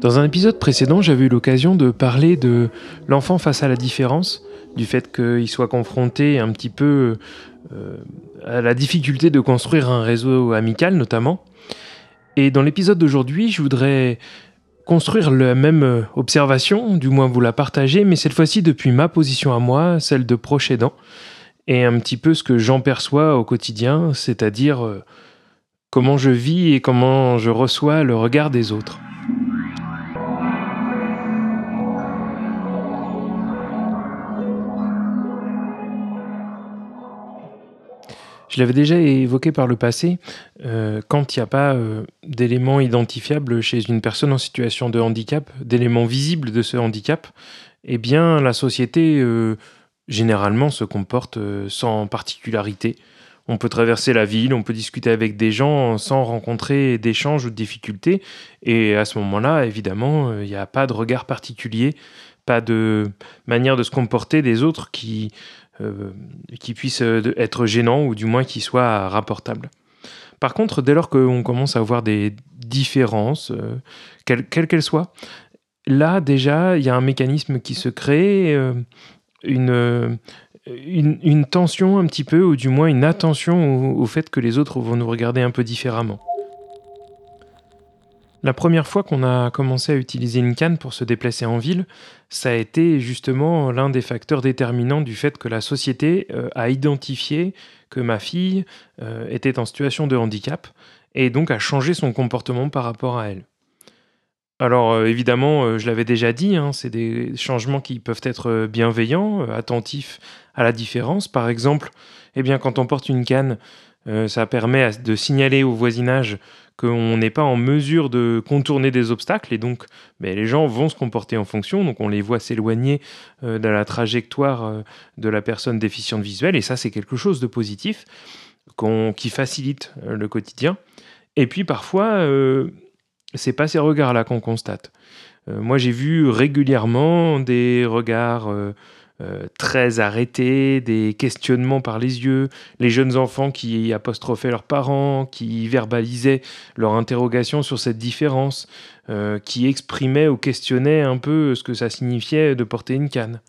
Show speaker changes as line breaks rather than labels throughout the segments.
Dans un épisode précédent, j'avais eu l'occasion de parler de l'enfant face à la différence, du fait qu'il soit confronté un petit peu euh, à la difficulté de construire un réseau amical notamment. Et dans l'épisode d'aujourd'hui, je voudrais construire la même observation, du moins vous la partager, mais cette fois-ci depuis ma position à moi, celle de proche aidant, et un petit peu ce que j'en perçois au quotidien, c'est-à-dire euh, comment je vis et comment je reçois le regard des autres. Je l'avais déjà évoqué par le passé, euh, quand il n'y a pas euh, d'éléments identifiables chez une personne en situation de handicap, d'éléments visibles de ce handicap, eh bien la société euh, généralement se comporte sans particularité. On peut traverser la ville, on peut discuter avec des gens sans rencontrer d'échanges ou de difficultés, et à ce moment-là, évidemment, il n'y a pas de regard particulier, pas de manière de se comporter des autres qui euh, qui puisse euh, être gênant ou du moins qui soit rapportable. Par contre, dès lors qu'on commence à avoir des différences, euh, quelles qu'elles soient, là déjà, il y a un mécanisme qui se crée, une, tension un petit peu, ou du moins une attention au fait que les autres vont nous regarder un peu différemment. La première fois qu'on a commencé à utiliser une canne pour se déplacer en ville, ça a été justement l'un des facteurs déterminants du fait que la société euh, a identifié que ma fille euh, était en situation de handicap et donc a changé son comportement par rapport à elle. Alors euh, évidemment, je l'avais déjà dit, hein, c'est des changements qui peuvent être bienveillants, attentifs à la différence. Par exemple, eh bien, quand on porte une canne, ça permet de signaler au voisinage qu'on n'est pas en mesure de contourner des obstacles et donc ben, les gens vont se comporter en fonction, donc on les voit s'éloigner euh, de la trajectoire euh, de la personne déficiente visuelle et ça c'est quelque chose de positif qui facilite euh, le quotidien. Et puis parfois, c'est pas ces regards-là qu'on constate. moi j'ai vu régulièrement des regards euh, très arrêtés, des questionnements par les yeux, les jeunes enfants qui apostrophaient leurs parents, qui verbalisaient leur interrogation sur cette différence, euh, qui exprimaient ou questionnaient un peu ce que ça signifiait de porter une canne.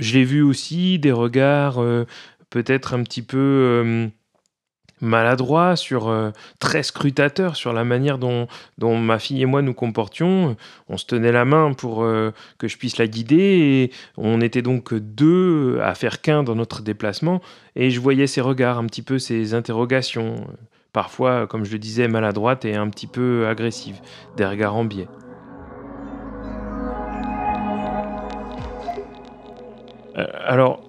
Je l'ai vu aussi des regards euh, peut-être un petit peu maladroit, sur euh, très scrutateur sur la manière dont, dont, ma fille et moi nous comportions. On se tenait la main pour euh, que je puisse la guider et on était donc deux à faire qu'un dans notre déplacement et je voyais ses regards, un petit peu ses interrogations, parfois, comme je le disais, maladroites et un petit peu agressives, des regards en biais. Euh, alors,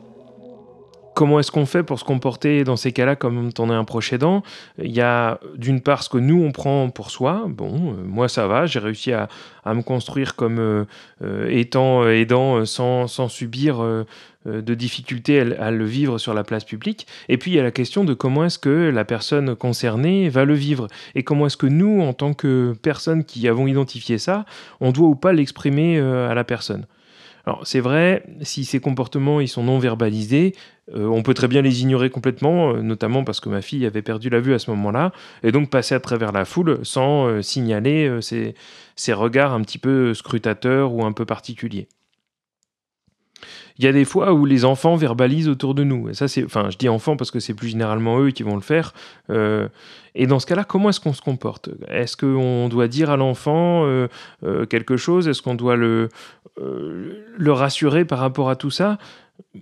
Comment est-ce qu'on fait pour se comporter dans ces cas-là comme on est un proche aidant? Il y a d'une part ce que nous on prend pour soi. Bon, euh, moi ça va, j'ai réussi à, me construire comme euh, euh, étant aidant sans, subir de difficultés à, le vivre sur la place publique. Et puis il y a la question de comment est-ce que la personne concernée va le vivre et comment est-ce que nous, en tant que personnes qui avons identifié ça, on doit ou pas l'exprimer à la personne? Alors c'est vrai, si ces comportements ils sont non verbalisés, euh, on peut très bien les ignorer complètement, euh, notamment parce que ma fille avait perdu la vue à ce moment-là, et donc passer à travers la foule sans euh, signaler ces, regards un petit peu scrutateurs ou un peu particuliers. Il y a des fois où les enfants verbalisent autour de nous. Et ça, c'est, enfin, je dis enfants parce que c'est plus généralement eux qui vont le faire. et dans ce cas-là, comment est-ce qu'on se comporte? Est-ce qu'on doit dire à l'enfant quelque chose? Est-ce qu'on doit le, le rassurer par rapport à tout ça?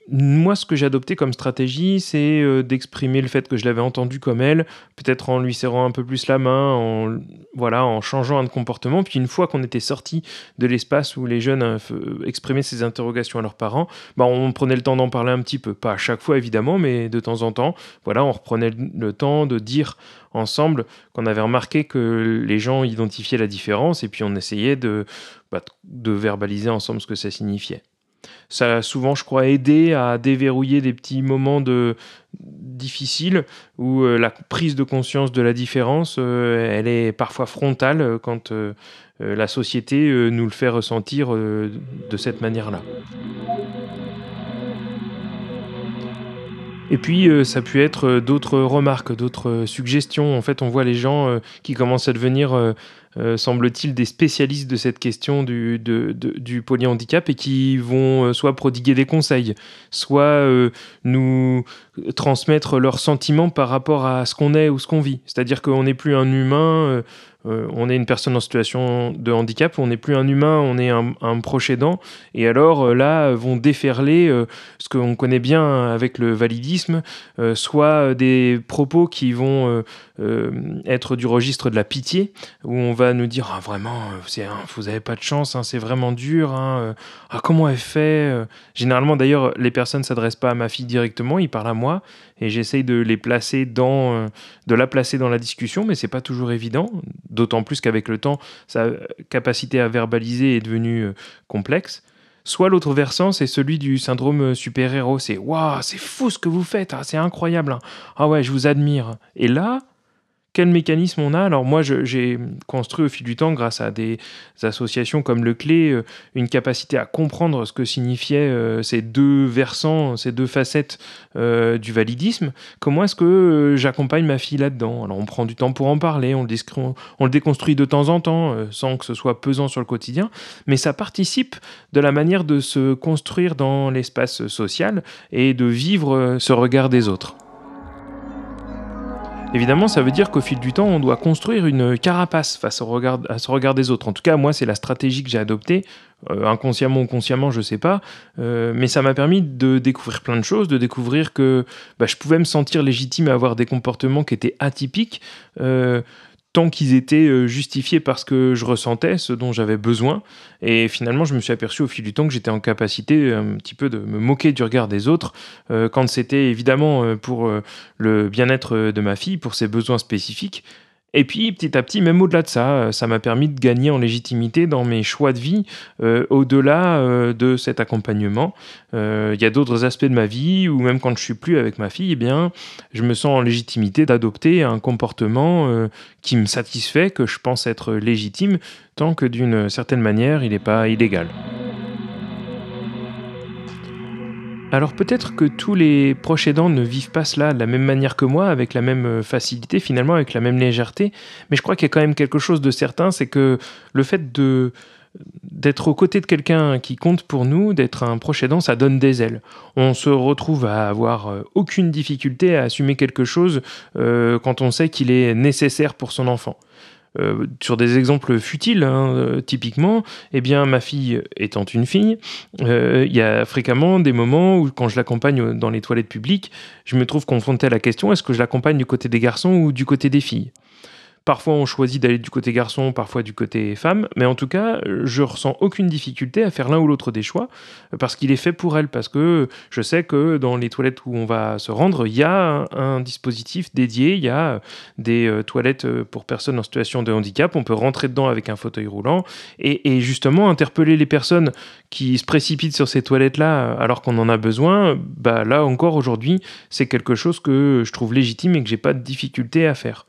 Moi, ce que j'ai adopté comme stratégie, c'est euh, d'exprimer le fait que je l'avais entendu comme elle, peut-être en lui serrant un peu plus la main, en, voilà, en changeant un comportement. Puis une fois qu'on était sorti de l'espace où les jeunes euh, exprimaient ces interrogations à leurs parents, bah, on prenait le temps d'en parler un petit peu. Pas à chaque fois, évidemment, mais de temps en temps, voilà, on reprenait le temps de dire ensemble qu'on avait remarqué que les gens identifiaient la différence et puis on essayait de, bah, de verbaliser ensemble ce que ça signifiait. Ça a souvent, je crois, aidé à déverrouiller des petits moments de difficiles où euh, la prise de conscience de la différence, euh, elle est parfois frontale euh, quand la société nous le fait ressentir de cette manière-là. Et puis, ça a pu être d'autres remarques, d'autres suggestions. En fait, on voit les gens qui commencent à devenir euh, semble-t-il, des spécialistes de cette question du, polyhandicap et qui vont euh, soit prodiguer des conseils, soit euh, nous transmettre leurs sentiments par rapport à ce qu'on est ou ce qu'on vit. C'est-à-dire qu'on n'est plus un humain euh, on est une personne en situation de handicap, on n'est plus un humain, on est un, proche aidant. Et alors euh, là, vont déferler euh, ce qu'on connaît bien avec le validisme, soit des propos qui vont être du registre de la pitié, où on va nous dire ah, vraiment, vous n'avez pas de chance, hein, c'est vraiment dur. Hein, ah, comment elle fait Généralement, d'ailleurs, les personnes ne s'adressent pas à ma fille directement, ils parlent à moi et j'essaye de les placer dans, euh, de la placer dans la discussion, mais c'est pas toujours évident. D'autant plus qu'avec le temps, sa capacité à verbaliser est devenue euh, complexe. Soit l'autre versant, c'est celui du syndrome euh, super-héros. C'est waouh, c'est fou ce que vous faites, ah, c'est incroyable. Hein. Ah ouais, je vous admire. Et là, quel mécanisme on a Alors moi, j'ai construit au fil du temps, grâce à des associations comme Le Clé, euh, une capacité à comprendre ce que signifiaient euh, ces deux versants, ces deux facettes euh, du validisme. Comment est-ce que j'accompagne ma fille là-dedans? Alors on prend du temps pour en parler, on on le déconstruit de temps en temps, sans que ce soit pesant sur le quotidien, mais ça participe de la manière de se construire dans l'espace social et de vivre ce regard des autres. Évidemment, ça veut dire qu'au fil du temps, on doit construire une carapace face au regard, à ce regard des autres. En tout cas, moi, c'est la stratégie que j'ai adoptée, euh, inconsciemment ou consciemment, je ne sais pas, euh, mais ça m'a permis de découvrir plein de choses, de découvrir que bah, je pouvais me sentir légitime à avoir des comportements qui étaient atypiques. Euh, tant qu'ils étaient euh, justifiés parce que je ressentais ce dont j'avais besoin. Et finalement, je me suis aperçu au fil du temps que j'étais en capacité un petit peu de me moquer du regard des autres, euh, quand c'était évidemment euh, pour le bien-être de ma fille, pour ses besoins spécifiques, et puis petit à petit, même au-delà de ça, euh, ça m'a permis de gagner en légitimité dans mes choix de vie, euh, au-delà euh, de cet accompagnement. Il y a d'autres aspects de ma vie où même quand je suis plus avec ma fille, eh bien, je me sens en légitimité d'adopter un comportement qui me satisfait, que je pense être légitime, tant que d'une certaine manière, il n'est pas illégal. Alors peut-être que tous les proches aidants ne vivent pas cela de la même manière que moi, avec la même euh, facilité finalement, avec la même légèreté, mais je crois qu'il y a quand même quelque chose de certain, c'est que le fait d'être aux côtés de quelqu'un qui compte pour nous, d'être un proche aidant, ça donne des ailes. On se retrouve à avoir euh, aucune difficulté à assumer quelque chose euh, quand on sait qu'il est nécessaire pour son enfant. Euh, sur des exemples futiles, hein, euh, typiquement, eh bien, ma fille étant une fille, euh, il y a fréquemment des moments où, quand je l'accompagne dans les toilettes publiques, je me trouve confronté à la question est-ce que je l'accompagne du côté des garçons ou du côté des filles? Parfois, on choisit d'aller du côté garçon, parfois du côté femme, mais en tout cas, je ressens aucune difficulté à faire l'un ou l'autre des choix parce qu'il est fait pour elle, parce que je sais que dans les toilettes où on va se rendre, il y a un, dispositif dédié, il y a des euh, toilettes euh, pour personnes en situation de handicap, on peut rentrer dedans avec un fauteuil roulant et, justement interpeller les personnes qui se précipitent sur ces toilettes-là alors qu'on en a besoin, bah là encore aujourd'hui, c'est quelque chose que je trouve légitime et que j'ai pas de difficulté à faire.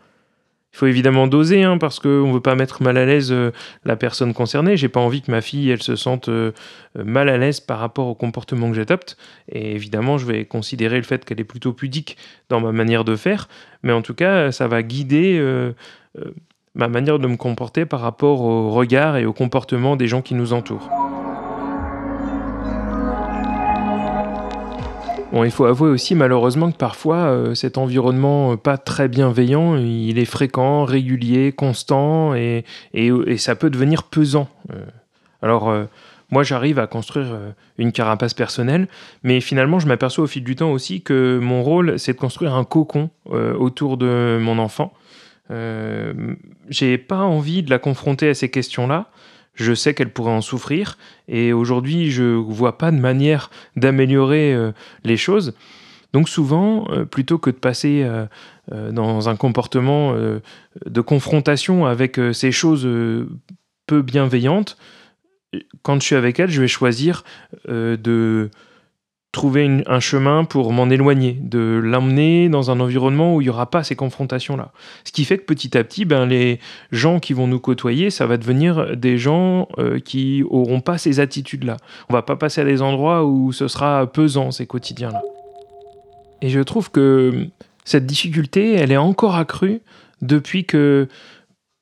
Il faut évidemment doser, hein, parce qu'on ne veut pas mettre mal à l'aise euh, la personne concernée. J'ai pas envie que ma fille, se sente euh, euh, mal à l'aise par rapport au comportement que j'adopte. Et évidemment, je vais considérer le fait qu'elle est plutôt pudique dans ma manière de faire. Mais en tout cas, ça va guider ma manière de me comporter par rapport au regard et au comportement des gens qui nous entourent. Bon, il faut avouer aussi malheureusement que parfois euh, cet environnement euh, pas très bienveillant, il est fréquent, régulier, constant et, ça peut devenir pesant. Euh, alors moi, j'arrive à construire une carapace personnelle, mais finalement, je m'aperçois au fil du temps aussi que mon rôle, c'est de construire un cocon autour de mon enfant. J'ai pas envie de la confronter à ces questions-là. Je sais qu'elle pourrait en souffrir, et aujourd'hui, je vois pas de manière d'améliorer les choses. Donc souvent, plutôt que de passer dans un comportement de confrontation avec ces choses peu bienveillantes, quand je suis avec elle, je vais choisir euh, de trouver un chemin pour m'en éloigner, de l'emmener dans un environnement où il n'y aura pas ces confrontations-là. Ce qui fait que petit à petit, ben, les gens qui vont nous côtoyer, ça va devenir des gens euh, qui n'auront pas ces attitudes-là. On va pas passer à des endroits où ce sera pesant, ces quotidiens-là. Et je trouve que cette difficulté, elle est encore accrue depuis que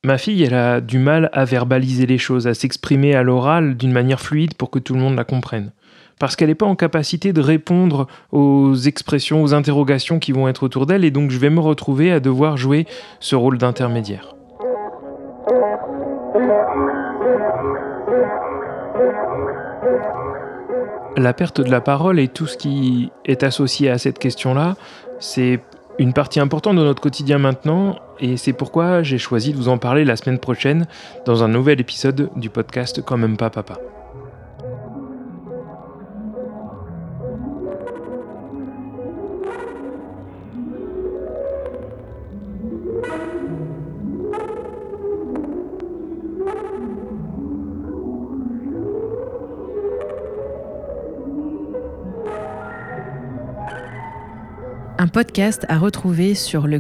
Ma fille, elle a du mal à verbaliser les choses, à s'exprimer à l'oral d'une manière fluide pour que tout le monde la comprenne. Parce qu'elle n'est pas en capacité de répondre aux expressions, aux interrogations qui vont être autour d'elle, et donc je vais me retrouver à devoir jouer ce rôle d'intermédiaire. La perte de la parole et tout ce qui est associé à cette question-là, c'est une partie importante de notre quotidien maintenant, et c'est pourquoi j'ai choisi de vous en parler la semaine prochaine dans un nouvel épisode du podcast Quand même pas papa.
Un podcast à retrouver sur le.